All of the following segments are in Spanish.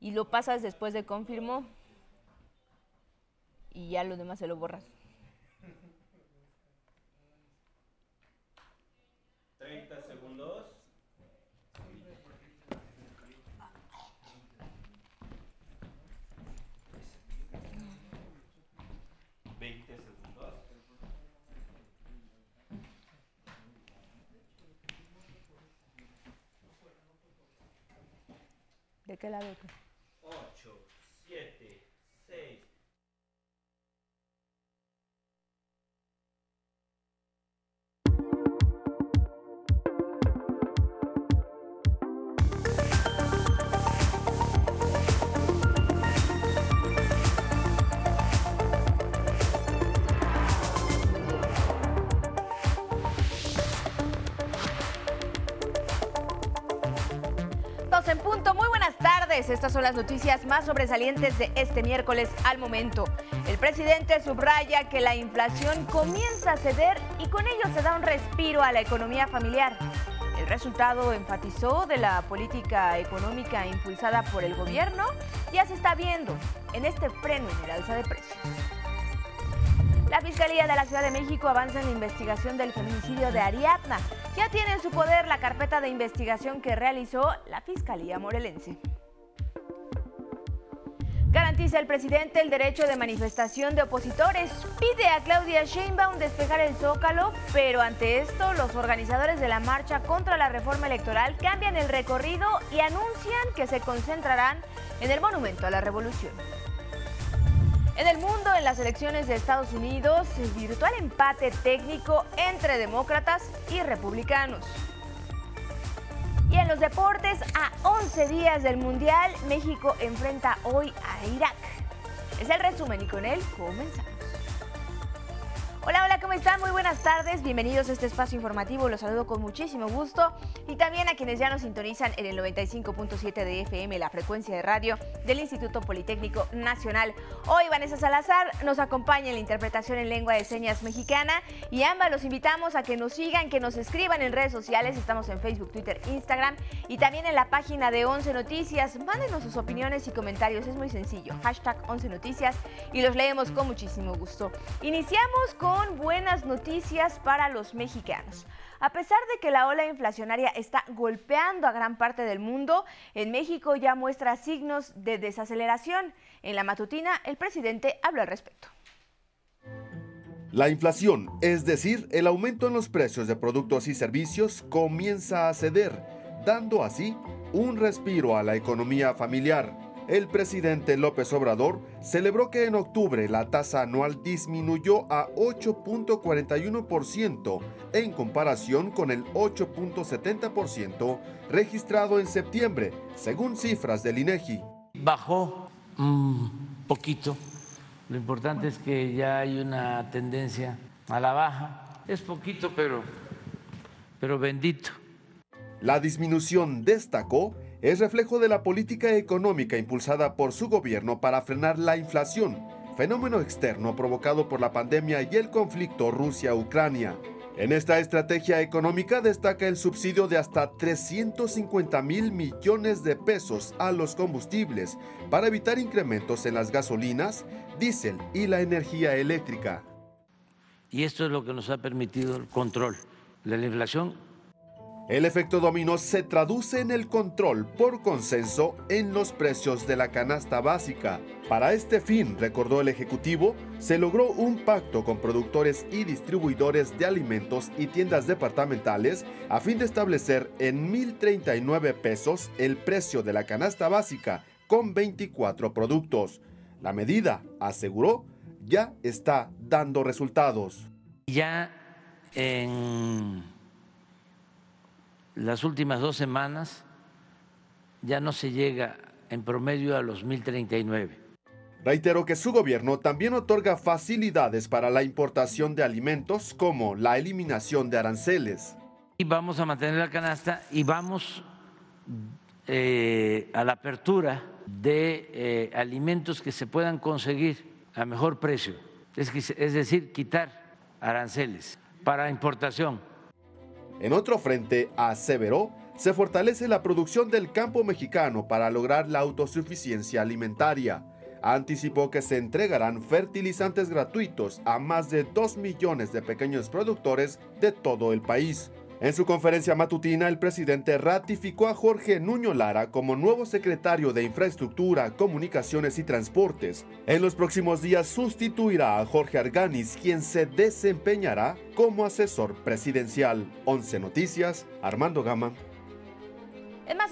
y lo pasas después de confirmó y ya lo demás se lo borras. 30 segundos. Veinte segundos. ¿De qué lado? Estas son las noticias más sobresalientes de este miércoles al momento. El presidente subraya que la inflación comienza a ceder y con ello se da un respiro a la economía familiar. El resultado enfatizó de la política económica impulsada por el gobierno ya se está viendo en este freno en el alza de precios. La Fiscalía de la Ciudad de México avanza en la investigación del feminicidio de Ariadna. Ya tiene en su poder la carpeta de investigación que realizó la Fiscalía Morelense. Garantiza el presidente el derecho de manifestación de opositores. Pide a Claudia Sheinbaum despejar el zócalo, pero ante esto los organizadores de la marcha contra la reforma electoral cambian el recorrido y anuncian que se concentrarán en el monumento a la revolución. En el mundo, en las elecciones de Estados Unidos, virtual empate técnico entre demócratas y republicanos. Y en los deportes, a 11 días del Mundial, México enfrenta hoy a Irak. Es el resumen y con él comenzamos. Hola, hola, ¿cómo están? Muy buenas tardes. Bienvenidos a este espacio informativo. Los saludo con muchísimo gusto. Y también a quienes ya nos sintonizan en el 95.7 de FM, la frecuencia de radio del Instituto Politécnico Nacional. Hoy Vanessa Salazar nos acompaña en la interpretación en lengua de señas mexicana. Y ambas los invitamos a que nos sigan, que nos escriban en redes sociales. Estamos en Facebook, Twitter, Instagram y también en la página de 11 Noticias. Mándenos sus opiniones y comentarios. Es muy sencillo. Hashtag 11 Noticias y los leemos con muchísimo gusto. Iniciamos con buenas noticias para los mexicanos. A pesar de que la ola inflacionaria está golpeando a gran parte del mundo, en México ya muestra signos de desaceleración. En la matutina, el presidente habló al respecto. La inflación, es decir, el aumento en los precios de productos y servicios, comienza a ceder, dando así un respiro a la economía familiar. El presidente López Obrador celebró que en octubre la tasa anual disminuyó a 8.41% en comparación con el 8.70% registrado en septiembre, según cifras del INEGI. Bajó un poquito. Lo importante es que ya hay una tendencia a la baja. Es poquito, pero, pero bendito. La disminución, destacó, es reflejo de la política económica impulsada por su gobierno para frenar la inflación, fenómeno externo provocado por la pandemia y el conflicto Rusia-Ucrania. En esta estrategia económica destaca el subsidio de hasta 350 mil millones de pesos a los combustibles para evitar incrementos en las gasolinas, diésel y la energía eléctrica. Y esto es lo que nos ha permitido el control de la inflación el efecto dominó se traduce en el control por consenso en los precios de la canasta básica. Para este fin, recordó el Ejecutivo, se logró un pacto con productores y distribuidores de alimentos y tiendas departamentales a fin de establecer en 1.039 pesos el precio de la canasta básica con 24 productos. La medida, aseguró, ya está dando resultados. Ya en las últimas dos semanas ya no se llega en promedio a los 1.039. Reiteró que su gobierno también otorga facilidades para la importación de alimentos como la eliminación de aranceles. Y vamos a mantener la canasta y vamos eh, a la apertura de eh, alimentos que se puedan conseguir a mejor precio, es, es decir, quitar aranceles para importación en otro frente, aseveró, se fortalece la producción del campo mexicano para lograr la autosuficiencia alimentaria. Anticipó que se entregarán fertilizantes gratuitos a más de 2 millones de pequeños productores de todo el país. En su conferencia matutina, el presidente ratificó a Jorge Nuño Lara como nuevo secretario de Infraestructura, Comunicaciones y Transportes. En los próximos días sustituirá a Jorge Arganis, quien se desempeñará como asesor presidencial. 11 Noticias, Armando Gama.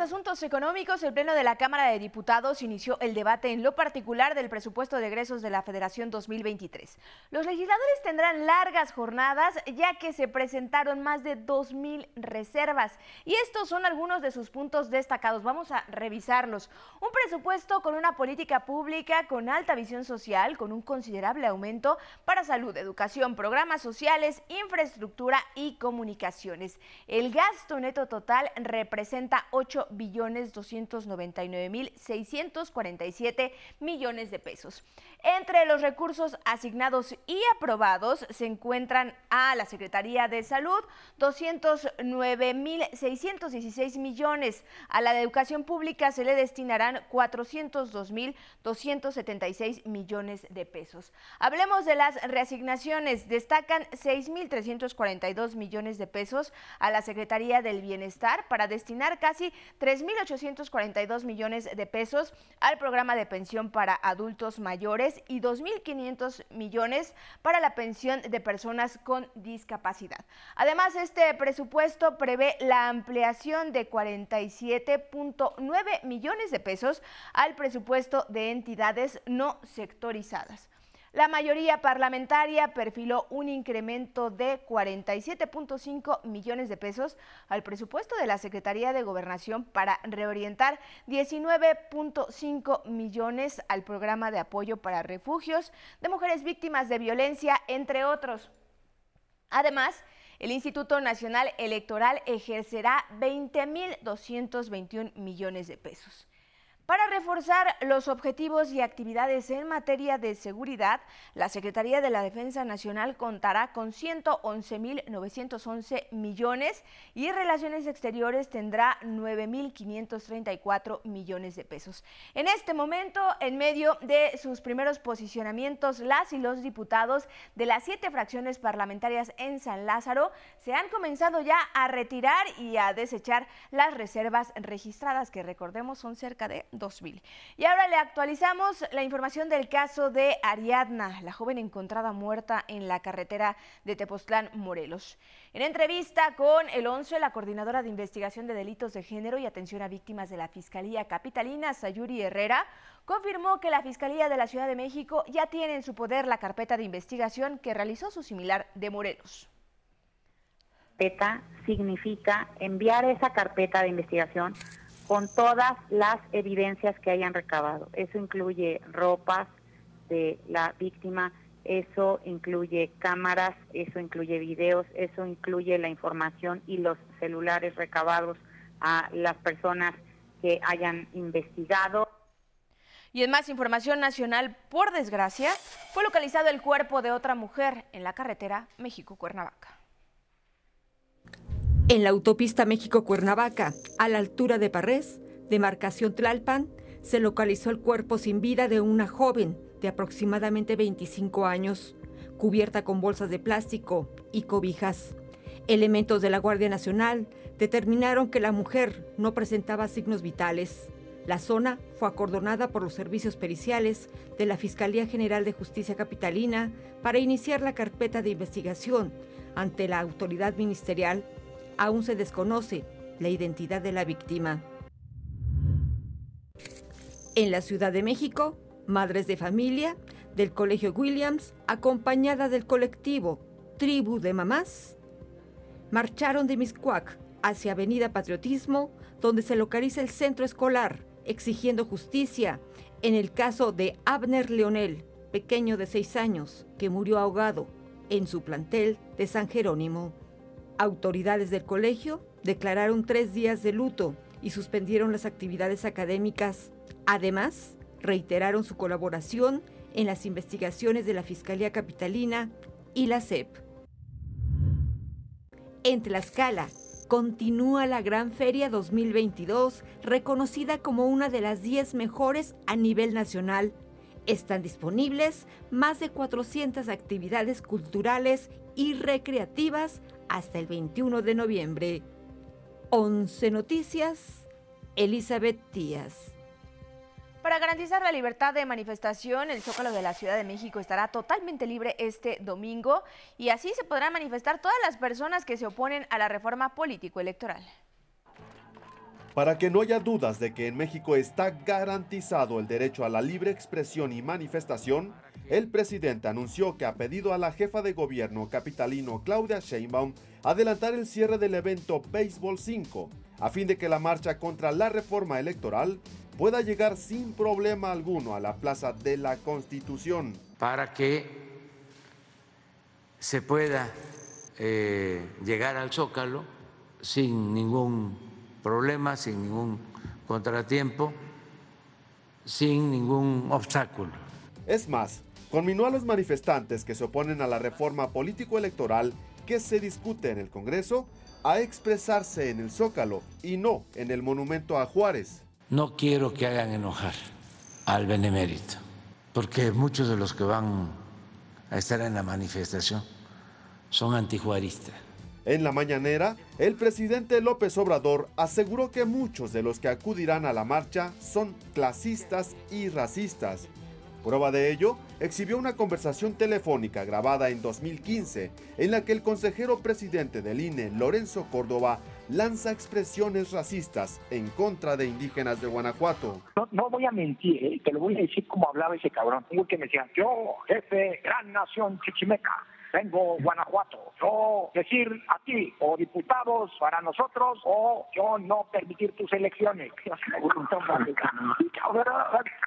Asuntos económicos, el Pleno de la Cámara de Diputados inició el debate en lo particular del presupuesto de egresos de la Federación 2023. Los legisladores tendrán largas jornadas ya que se presentaron más de 2.000 reservas y estos son algunos de sus puntos destacados. Vamos a revisarlos. Un presupuesto con una política pública con alta visión social, con un considerable aumento para salud, educación, programas sociales, infraestructura y comunicaciones. El gasto neto total representa 8 billones 299 mil 647 millones de pesos. Entre los recursos asignados y aprobados se encuentran a la Secretaría de Salud 209 mil 616 millones. A la de Educación Pública se le destinarán 402 mil 276 millones de pesos. Hablemos de las reasignaciones. Destacan 6 mil 342 millones de pesos a la Secretaría del Bienestar para destinar casi 3.842 millones de pesos al programa de pensión para adultos mayores y 2.500 millones para la pensión de personas con discapacidad. Además, este presupuesto prevé la ampliación de 47.9 millones de pesos al presupuesto de entidades no sectorizadas. La mayoría parlamentaria perfiló un incremento de 47.5 millones de pesos al presupuesto de la Secretaría de Gobernación para reorientar 19.5 millones al programa de apoyo para refugios de mujeres víctimas de violencia, entre otros. Además, el Instituto Nacional Electoral ejercerá 20.221 millones de pesos. Para reforzar los objetivos y actividades en materia de seguridad, la Secretaría de la Defensa Nacional contará con 111.911 millones y Relaciones Exteriores tendrá 9.534 millones de pesos. En este momento, en medio de sus primeros posicionamientos, las y los diputados de las siete fracciones parlamentarias en San Lázaro se han comenzado ya a retirar y a desechar las reservas registradas, que recordemos son cerca de 2000. Y ahora le actualizamos la información del caso de Ariadna, la joven encontrada muerta en la carretera de Tepoztlán, Morelos. En entrevista con el 11, la coordinadora de investigación de delitos de género y atención a víctimas de la Fiscalía Capitalina, Sayuri Herrera, confirmó que la Fiscalía de la Ciudad de México ya tiene en su poder la carpeta de investigación que realizó su similar de Morelos. Significa enviar esa carpeta de investigación con todas las evidencias que hayan recabado. Eso incluye ropas de la víctima, eso incluye cámaras, eso incluye videos, eso incluye la información y los celulares recabados a las personas que hayan investigado. Y en más información nacional, por desgracia, fue localizado el cuerpo de otra mujer en la carretera México-Cuernavaca. En la autopista México-Cuernavaca, a la altura de Parrés, demarcación Tlalpan, se localizó el cuerpo sin vida de una joven de aproximadamente 25 años, cubierta con bolsas de plástico y cobijas. Elementos de la Guardia Nacional determinaron que la mujer no presentaba signos vitales. La zona fue acordonada por los servicios periciales de la Fiscalía General de Justicia Capitalina para iniciar la carpeta de investigación ante la autoridad ministerial aún se desconoce la identidad de la víctima. En la Ciudad de México, madres de familia del Colegio Williams, acompañada del colectivo Tribu de Mamás, marcharon de Miscuac hacia Avenida Patriotismo, donde se localiza el centro escolar, exigiendo justicia en el caso de Abner Leonel, pequeño de seis años, que murió ahogado en su plantel de San Jerónimo. Autoridades del colegio declararon tres días de luto y suspendieron las actividades académicas. Además, reiteraron su colaboración en las investigaciones de la Fiscalía Capitalina y la CEP. En Tlaxcala, continúa la Gran Feria 2022, reconocida como una de las 10 mejores a nivel nacional. Están disponibles más de 400 actividades culturales y recreativas hasta el 21 de noviembre. 11 Noticias, Elizabeth Díaz. Para garantizar la libertad de manifestación, el Zócalo de la Ciudad de México estará totalmente libre este domingo y así se podrán manifestar todas las personas que se oponen a la reforma político-electoral. Para que no haya dudas de que en México está garantizado el derecho a la libre expresión y manifestación, el presidente anunció que ha pedido a la jefa de gobierno capitalino Claudia Sheinbaum adelantar el cierre del evento Béisbol 5, a fin de que la marcha contra la reforma electoral pueda llegar sin problema alguno a la Plaza de la Constitución. Para que se pueda eh, llegar al Zócalo sin ningún problema, sin ningún contratiempo, sin ningún obstáculo. Es más, conminó a los manifestantes que se oponen a la reforma político-electoral que se discute en el Congreso a expresarse en el Zócalo y no en el monumento a Juárez. No quiero que hagan enojar al benemérito, porque muchos de los que van a estar en la manifestación son antijuaristas. En la mañanera, el presidente López Obrador aseguró que muchos de los que acudirán a la marcha son clasistas y racistas. Prueba de ello, exhibió una conversación telefónica grabada en 2015 en la que el consejero presidente del INE, Lorenzo Córdoba, lanza expresiones racistas en contra de indígenas de Guanajuato. No, voy a mentir, ¿eh? te lo voy a decir como hablaba ese cabrón. Tengo que me decía, yo, jefe, gran nación chichimeca, vengo Guanajuato. Yo decir a ti o diputados para nosotros o yo no permitir tus elecciones.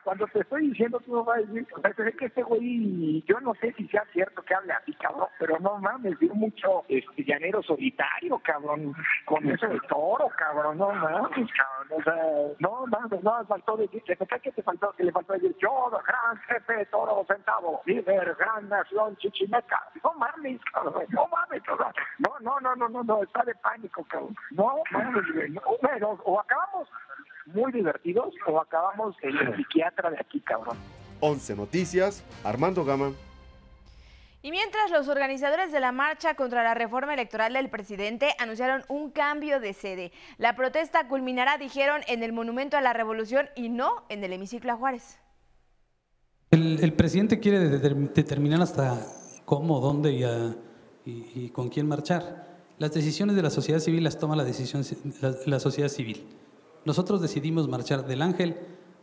Cuando te estoy diciendo, tú no vas a decir, es que este güey, yo no sé si sea cierto que hable así, cabrón, pero no mames, dio mucho este, llanero solitario, cabrón, con eso de toro, cabrón, no mames, cabrón, o sea, no mames, no, faltó decir, ¿qué te faltó? Que le faltó decir, yo, gran jefe, toro centavo, líder, gran nación chichimeca, no mames, cabrón, no mames, cabrón, no, no, no, no, no, no, está de pánico, cabrón, no mames, no, pero, o acabamos muy divertidos o acabamos en el psiquiatra de aquí, cabrón. 11 Noticias, Armando Gama. Y mientras los organizadores de la marcha contra la reforma electoral del presidente anunciaron un cambio de sede, la protesta culminará, dijeron, en el Monumento a la Revolución y no en el hemiciclo a Juárez. El, presidente quiere determinar hasta cómo, dónde y, con quién marchar. Las decisiones de la sociedad civil las toma la, decisión, la sociedad civil. Nosotros decidimos marchar del Ángel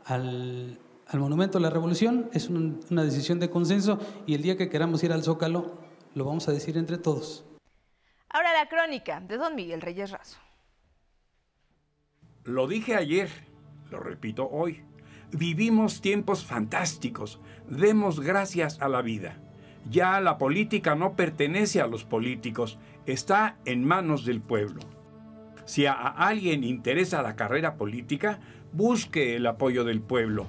al, Monumento a la Revolución, es una decisión de consenso y el día que queramos ir al Zócalo lo vamos a decir entre todos. Ahora la crónica de don Miguel Reyes Razo. Lo dije ayer, lo repito hoy. Vivimos tiempos fantásticos. Demos gracias a la vida. Ya la política no pertenece a los políticos, está en manos del pueblo. Si a alguien interesa la carrera política, busque el apoyo del pueblo.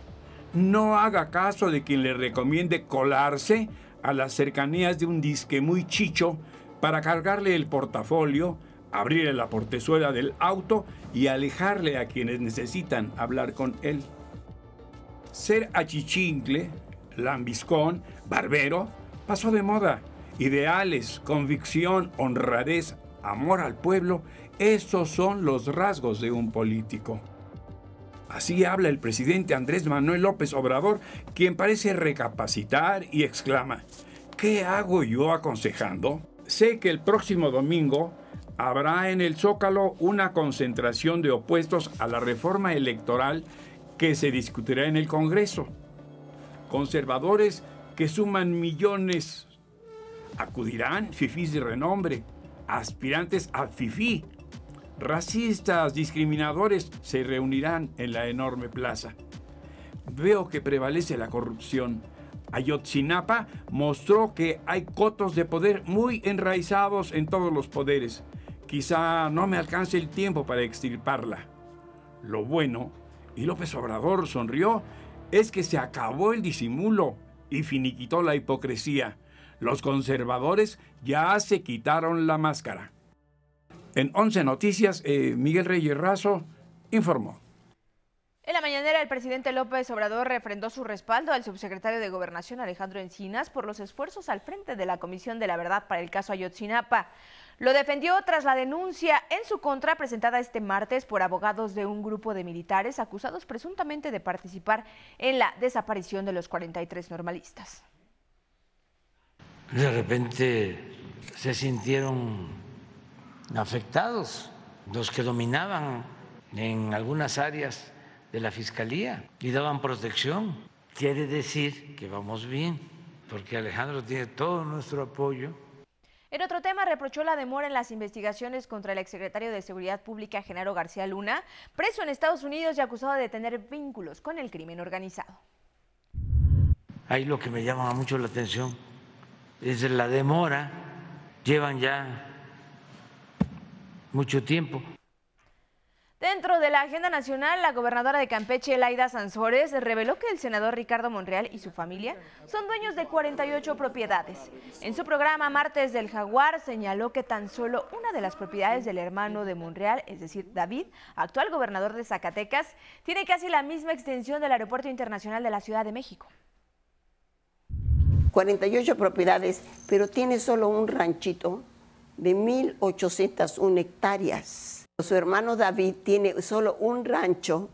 No haga caso de quien le recomiende colarse a las cercanías de un disque muy chicho para cargarle el portafolio, abrirle la portezuela del auto y alejarle a quienes necesitan hablar con él. Ser achichincle, lambiscón, barbero, pasó de moda. Ideales, convicción, honradez, amor al pueblo esos son los rasgos de un político. Así habla el presidente Andrés Manuel López Obrador, quien parece recapacitar y exclama, ¿qué hago yo aconsejando? Sé que el próximo domingo habrá en el Zócalo una concentración de opuestos a la reforma electoral que se discutirá en el Congreso. Conservadores que suman millones acudirán fifís de renombre, aspirantes a fifí racistas, discriminadores se reunirán en la enorme plaza. Veo que prevalece la corrupción. Ayotzinapa mostró que hay cotos de poder muy enraizados en todos los poderes. Quizá no me alcance el tiempo para extirparla. Lo bueno, y López Obrador sonrió, es que se acabó el disimulo y finiquitó la hipocresía. Los conservadores ya se quitaron la máscara. En 11 Noticias, eh, Miguel Reyes Razo informó. En la mañanera, el presidente López Obrador refrendó su respaldo al subsecretario de Gobernación Alejandro Encinas por los esfuerzos al frente de la Comisión de la Verdad para el caso Ayotzinapa. Lo defendió tras la denuncia en su contra presentada este martes por abogados de un grupo de militares acusados presuntamente de participar en la desaparición de los 43 normalistas. De repente se sintieron afectados los que dominaban en algunas áreas de la Fiscalía y daban protección. Quiere decir que vamos bien, porque Alejandro tiene todo nuestro apoyo. En otro tema, reprochó la demora en las investigaciones contra el exsecretario de Seguridad Pública, Genaro García Luna, preso en Estados Unidos y acusado de tener vínculos con el crimen organizado. Ahí lo que me llama mucho la atención es la demora. Llevan ya mucho tiempo. Dentro de la agenda nacional, la gobernadora de Campeche, Laida Sansores, reveló que el senador Ricardo Monreal y su familia son dueños de 48 propiedades. En su programa Martes del Jaguar señaló que tan solo una de las propiedades del hermano de Monreal, es decir, David, actual gobernador de Zacatecas, tiene casi la misma extensión del Aeropuerto Internacional de la Ciudad de México. 48 propiedades, pero tiene solo un ranchito de 1.801 hectáreas. Su hermano David tiene solo un rancho,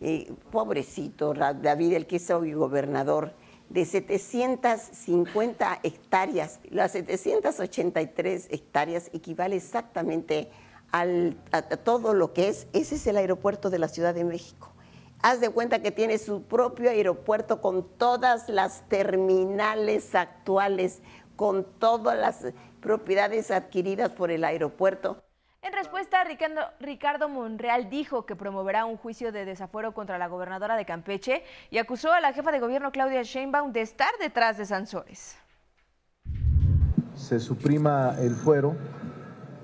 eh, pobrecito David, el que es hoy gobernador, de 750 hectáreas. Las 783 hectáreas equivale exactamente a, a todo lo que es, ese es el aeropuerto de la Ciudad de México. Haz de cuenta que tiene su propio aeropuerto con todas las terminales actuales, con todas las propiedades adquiridas por el aeropuerto. En respuesta, Ricardo, Ricardo, Monreal dijo que promoverá un juicio de desafuero contra la gobernadora de Campeche y acusó a la jefa de gobierno Claudia Sheinbaum de estar detrás de Sansores. Se suprima el fuero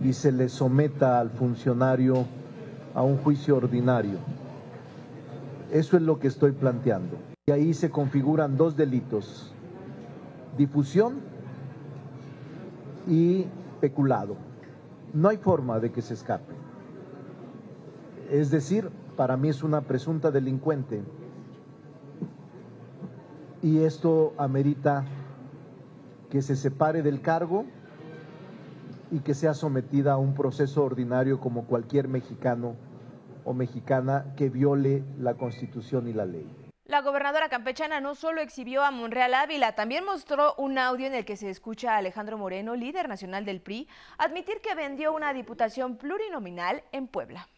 y se le someta al funcionario a un juicio ordinario. Eso es lo que estoy planteando. Y ahí se configuran dos delitos, difusión y peculado. No hay forma de que se escape. Es decir, para mí es una presunta delincuente y esto amerita que se separe del cargo y que sea sometida a un proceso ordinario como cualquier mexicano o mexicana que viole la constitución y la ley. La gobernadora campechana no solo exhibió a Monreal Ávila, también mostró un audio en el que se escucha a Alejandro Moreno, líder nacional del PRI, admitir que vendió una diputación plurinominal en Puebla.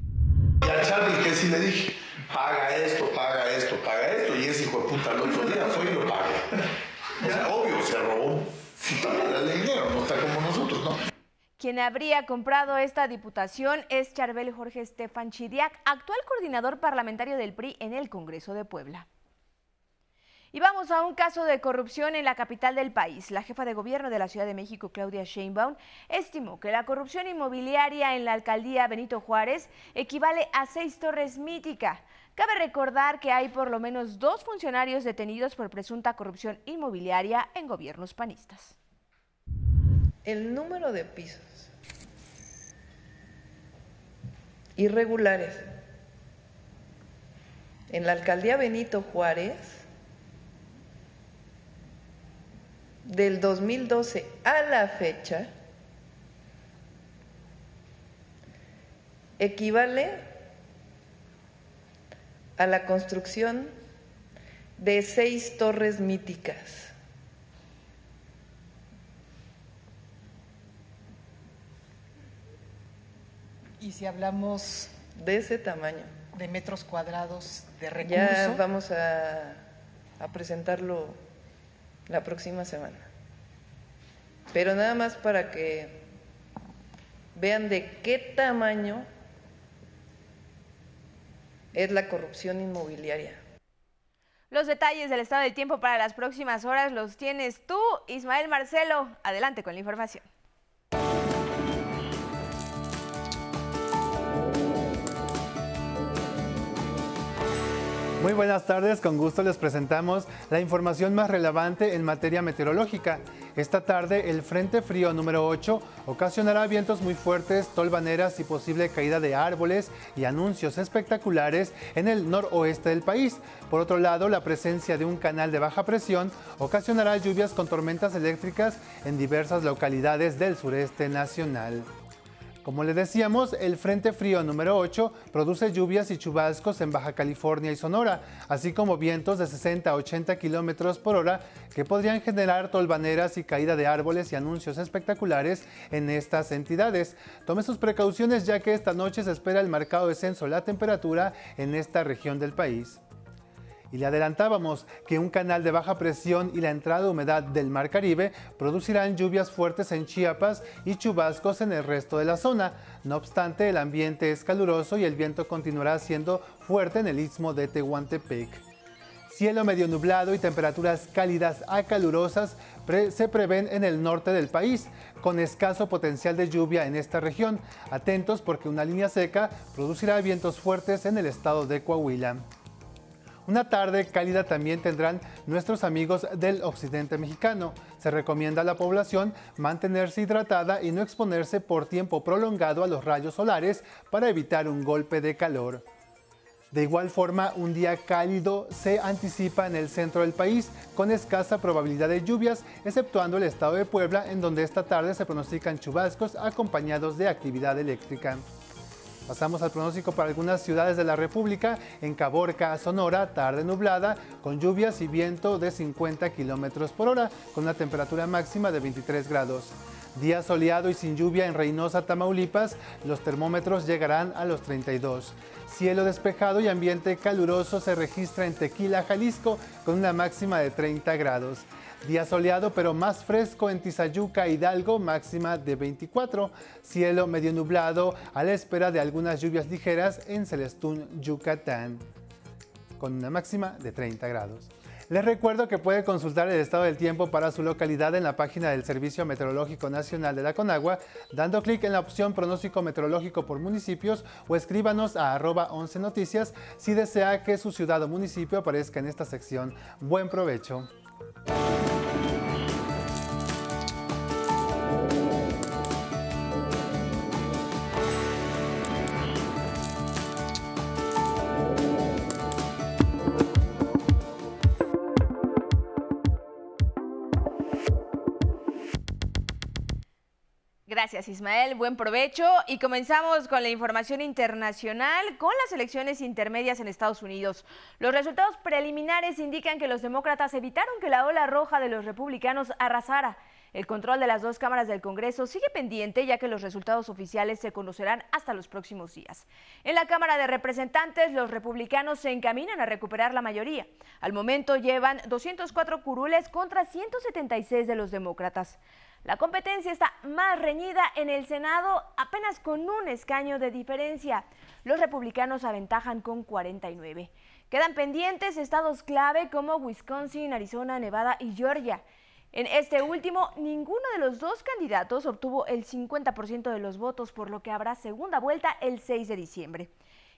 Y a Charlie que sí le dije, paga esto, paga esto, paga esto, y ese hijo de puta el otro día fue y lo paga. O sea, obvio, se robó no está como nosotros, ¿no? Quien habría comprado esta diputación es Charbel Jorge Estefan Chidiac, actual coordinador parlamentario del PRI en el Congreso de Puebla. Y vamos a un caso de corrupción en la capital del país. La jefa de gobierno de la Ciudad de México, Claudia Sheinbaum, estimó que la corrupción inmobiliaria en la alcaldía Benito Juárez equivale a seis torres mítica. Cabe recordar que hay por lo menos dos funcionarios detenidos por presunta corrupción inmobiliaria en gobiernos panistas. El número de pisos irregulares en la alcaldía Benito Juárez del 2012 a la fecha equivale a la construcción de seis torres míticas. Y si hablamos de ese tamaño, de metros cuadrados de recurso. ya vamos a, a presentarlo la próxima semana. Pero nada más para que vean de qué tamaño es la corrupción inmobiliaria. Los detalles del estado del tiempo para las próximas horas los tienes tú, Ismael Marcelo. Adelante con la información. Muy buenas tardes, con gusto les presentamos la información más relevante en materia meteorológica. Esta tarde el Frente Frío número 8 ocasionará vientos muy fuertes, tolvaneras y posible caída de árboles y anuncios espectaculares en el noroeste del país. Por otro lado, la presencia de un canal de baja presión ocasionará lluvias con tormentas eléctricas en diversas localidades del sureste nacional. Como le decíamos, el Frente Frío número 8 produce lluvias y chubascos en Baja California y Sonora, así como vientos de 60 a 80 kilómetros por hora que podrían generar tolvaneras y caída de árboles y anuncios espectaculares en estas entidades. Tome sus precauciones ya que esta noche se espera el marcado descenso de la temperatura en esta región del país y le adelantábamos que un canal de baja presión y la entrada de humedad del Mar Caribe producirán lluvias fuertes en Chiapas y chubascos en el resto de la zona. No obstante, el ambiente es caluroso y el viento continuará siendo fuerte en el istmo de Tehuantepec. Cielo medio nublado y temperaturas cálidas a calurosas se prevén en el norte del país, con escaso potencial de lluvia en esta región. Atentos porque una línea seca producirá vientos fuertes en el estado de Coahuila. Una tarde cálida también tendrán nuestros amigos del occidente mexicano. Se recomienda a la población mantenerse hidratada y no exponerse por tiempo prolongado a los rayos solares para evitar un golpe de calor. De igual forma, un día cálido se anticipa en el centro del país, con escasa probabilidad de lluvias, exceptuando el estado de Puebla, en donde esta tarde se pronostican chubascos acompañados de actividad eléctrica. Pasamos al pronóstico para algunas ciudades de la República. En Caborca, Sonora, tarde nublada, con lluvias y viento de 50 kilómetros por hora, con una temperatura máxima de 23 grados. Día soleado y sin lluvia en Reynosa, Tamaulipas, los termómetros llegarán a los 32. Cielo despejado y ambiente caluroso se registra en Tequila, Jalisco, con una máxima de 30 grados. Día soleado pero más fresco en Tizayuca, Hidalgo, máxima de 24. Cielo medio nublado a la espera de algunas lluvias ligeras en Celestún, Yucatán, con una máxima de 30 grados. Les recuerdo que puede consultar el estado del tiempo para su localidad en la página del Servicio Meteorológico Nacional de la Conagua, dando clic en la opción pronóstico meteorológico por municipios o escríbanos a arroba 11 noticias si desea que su ciudad o municipio aparezca en esta sección. Buen provecho. Thank you. Gracias Ismael, buen provecho y comenzamos con la información internacional con las elecciones intermedias en Estados Unidos. Los resultados preliminares indican que los demócratas evitaron que la ola roja de los republicanos arrasara. El control de las dos cámaras del Congreso sigue pendiente ya que los resultados oficiales se conocerán hasta los próximos días. En la Cámara de Representantes, los republicanos se encaminan a recuperar la mayoría. Al momento llevan 204 curules contra 176 de los demócratas. La competencia está más reñida en el Senado, apenas con un escaño de diferencia. Los republicanos aventajan con 49. Quedan pendientes estados clave como Wisconsin, Arizona, Nevada y Georgia. En este último, ninguno de los dos candidatos obtuvo el 50% de los votos, por lo que habrá segunda vuelta el 6 de diciembre.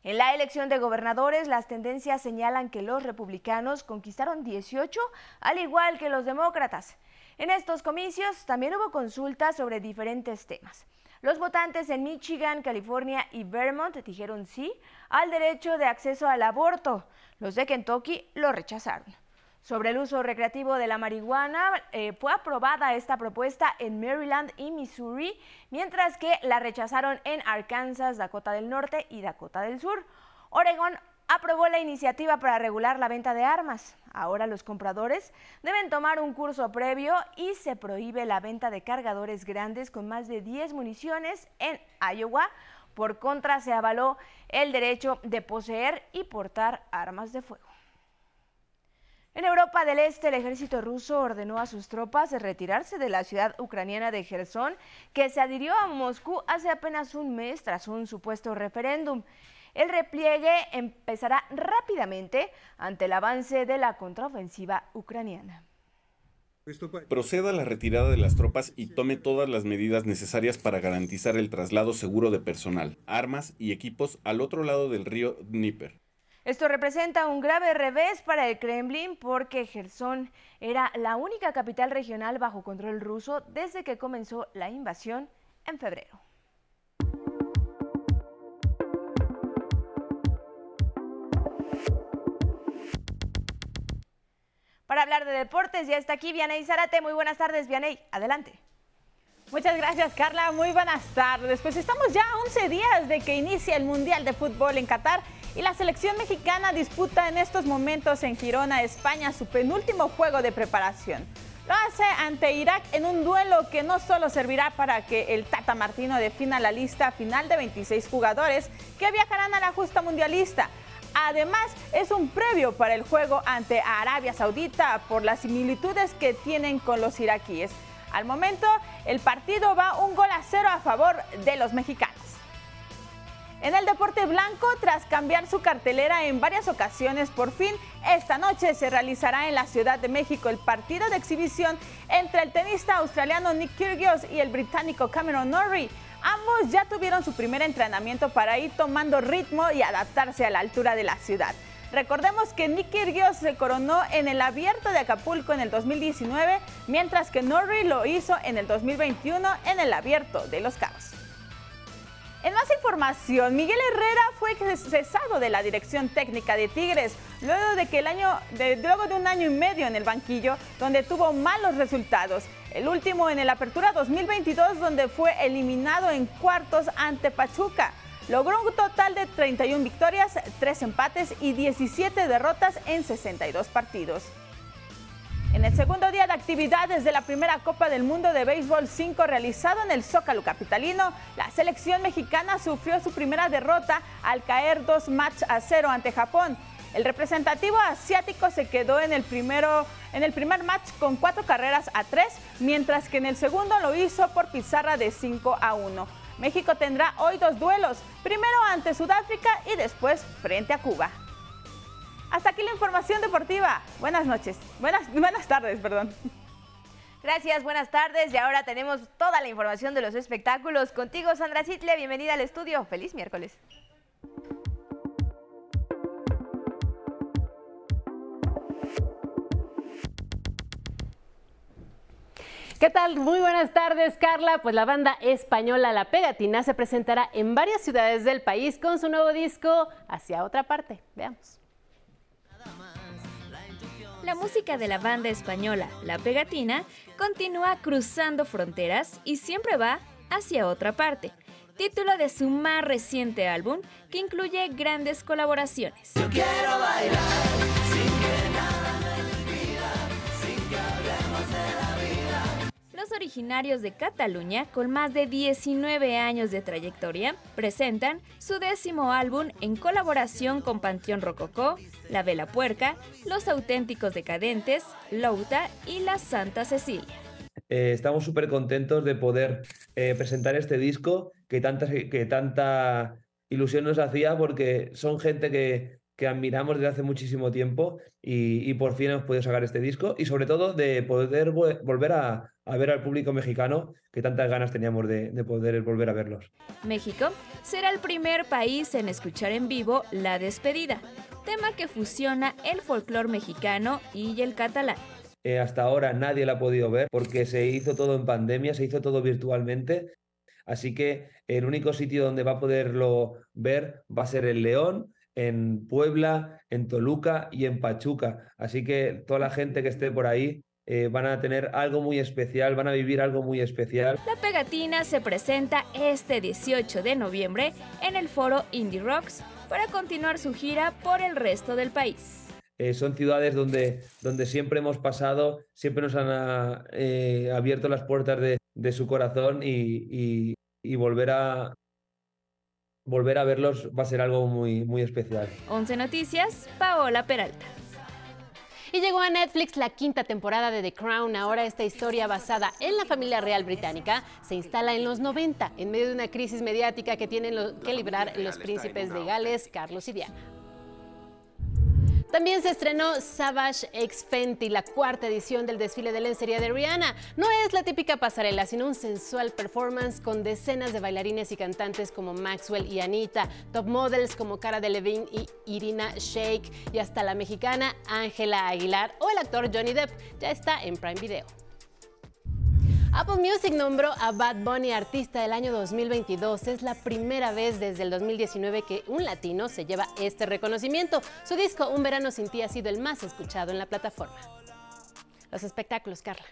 En la elección de gobernadores, las tendencias señalan que los republicanos conquistaron 18, al igual que los demócratas. En estos comicios también hubo consultas sobre diferentes temas. Los votantes en Michigan, California y Vermont dijeron sí al derecho de acceso al aborto. Los de Kentucky lo rechazaron. Sobre el uso recreativo de la marihuana, eh, fue aprobada esta propuesta en Maryland y Missouri, mientras que la rechazaron en Arkansas, Dakota del Norte y Dakota del Sur. Oregon aprobó la iniciativa para regular la venta de armas. Ahora los compradores deben tomar un curso previo y se prohíbe la venta de cargadores grandes con más de 10 municiones en Iowa. Por contra, se avaló el derecho de poseer y portar armas de fuego. En Europa del Este, el ejército ruso ordenó a sus tropas retirarse de la ciudad ucraniana de Gerson, que se adhirió a Moscú hace apenas un mes tras un supuesto referéndum. El repliegue empezará rápidamente ante el avance de la contraofensiva ucraniana. Proceda a la retirada de las tropas y tome todas las medidas necesarias para garantizar el traslado seguro de personal, armas y equipos al otro lado del río Dnieper. Esto representa un grave revés para el Kremlin porque Gerson era la única capital regional bajo control ruso desde que comenzó la invasión en febrero. Para hablar de deportes ya está aquí Vianey Zárate. Muy buenas tardes, Vianey. Adelante. Muchas gracias, Carla. Muy buenas tardes. Pues estamos ya a 11 días de que inicia el Mundial de Fútbol en Qatar y la selección mexicana disputa en estos momentos en Girona, España, su penúltimo juego de preparación. Lo hace ante Irak en un duelo que no solo servirá para que el Tata Martino defina la lista final de 26 jugadores que viajarán a la justa mundialista, Además, es un previo para el juego ante Arabia Saudita por las similitudes que tienen con los iraquíes. Al momento, el partido va un gol a cero a favor de los mexicanos. En el deporte blanco, tras cambiar su cartelera en varias ocasiones, por fin esta noche se realizará en la Ciudad de México el partido de exhibición entre el tenista australiano Nick Kyrgios y el británico Cameron Norrie. Ambos ya tuvieron su primer entrenamiento para ir tomando ritmo y adaptarse a la altura de la ciudad. Recordemos que Nick Kyrgios se coronó en el Abierto de Acapulco en el 2019, mientras que Norrie lo hizo en el 2021 en el Abierto de Los Cabos. En más información, Miguel Herrera fue cesado de la dirección técnica de Tigres luego de que el año luego de un año y medio en el banquillo donde tuvo malos resultados el último en el Apertura 2022 donde fue eliminado en cuartos ante Pachuca. Logró un total de 31 victorias, 3 empates y 17 derrotas en 62 partidos. En el segundo día de actividades de la primera Copa del Mundo de Béisbol 5 realizado en el Zócalo Capitalino, la selección mexicana sufrió su primera derrota al caer dos match a cero ante Japón. El representativo asiático se quedó en el, primero, en el primer match con cuatro carreras a tres, mientras que en el segundo lo hizo por pizarra de 5 a 1. México tendrá hoy dos duelos, primero ante Sudáfrica y después frente a Cuba. Hasta aquí la información deportiva. Buenas noches. Buenas, buenas tardes, perdón. Gracias, buenas tardes. Y ahora tenemos toda la información de los espectáculos. Contigo, Sandra Sitle, bienvenida al estudio. Feliz miércoles. ¿Qué tal? Muy buenas tardes, Carla. Pues la banda española La Pegatina se presentará en varias ciudades del país con su nuevo disco Hacia otra parte. Veamos. La música de la banda española La Pegatina continúa cruzando fronteras y siempre va hacia otra parte, título de su más reciente álbum que incluye grandes colaboraciones. quiero bailar. Originarios de Cataluña, con más de 19 años de trayectoria, presentan su décimo álbum en colaboración con Panteón Rococó, La Vela Puerca, Los Auténticos Decadentes, Louta y La Santa Cecilia. Eh, estamos súper contentos de poder eh, presentar este disco que tanta ilusión nos hacía porque son gente que, que admiramos desde hace muchísimo tiempo y, por fin hemos podido sacar este disco y sobre todo de poder volver a, ver al público mexicano que tantas ganas teníamos de, de, poder volver a verlos. México será el primer país en escuchar en vivo La Despedida, tema que fusiona el folclore mexicano y el catalán. Eh, hasta ahora nadie la ha podido ver porque se hizo todo en pandemia, se hizo todo virtualmente. Así que el único sitio donde va a poderlo ver va a ser el León, en Puebla, en Toluca y en Pachuca. Así que toda la gente que esté por ahí eh, van a tener algo muy especial, van a vivir algo muy especial. La pegatina se presenta este 18 de noviembre en el foro Indie Rocks para continuar su gira por el resto del país. Eh, son ciudades donde, donde siempre hemos pasado, siempre nos han eh, abierto las puertas de, su corazón y volver a, volver a verlos va a ser algo muy, muy especial. 11 Noticias, Paola Peralta. Y llegó a Netflix la quinta temporada de The Crown. Ahora esta historia basada en la familia real británica se instala en los 90, en medio de una crisis mediática que tienen que librar los príncipes de Gales, Carlos y Diana. También se estrenó Savage X Fenty, la cuarta edición del desfile de lencería de Rihanna. No es la típica pasarela, sino un sensual performance con decenas de bailarines y cantantes como Maxwell y Anita, top models como Cara Delevingne y Irina Shayk y hasta la mexicana Ángela Aguilar o el actor Johnny Depp. Ya está en Prime Video. Apple Music nombró a Bad Bunny artista del año 2022. Es la primera vez desde el 2019 que un latino se lleva este reconocimiento. Su disco Un verano sin ti ha sido el más escuchado en la plataforma. Los espectáculos, Carla.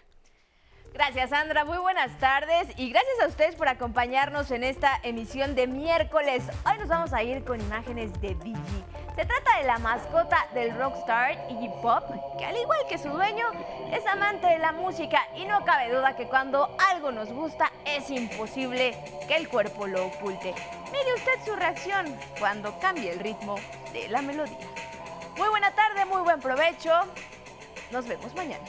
Gracias Sandra, muy buenas tardes y gracias a ustedes por acompañarnos en esta emisión de miércoles. Hoy nos vamos a ir con imágenes de Biggie. Se trata de la mascota del rockstar Iggy Pop, que al igual que su dueño, es amante de la música y no cabe duda que cuando algo nos gusta es imposible que el cuerpo lo oculte. Mire usted su reacción cuando cambie el ritmo de la melodía. Muy buena tarde, muy buen provecho. Nos vemos mañana.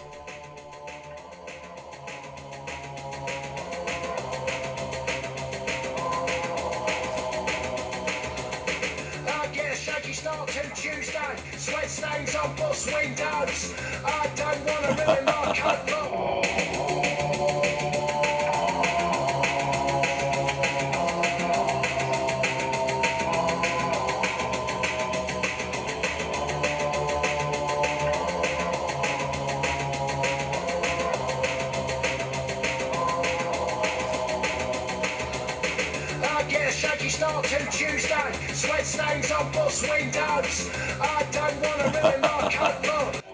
Tuesday. Sweat stains on bus windows. I don't want to ruin my coat get a shaky start to Tuesday. Sweat stains on bus windows. I don't want to ruin my coat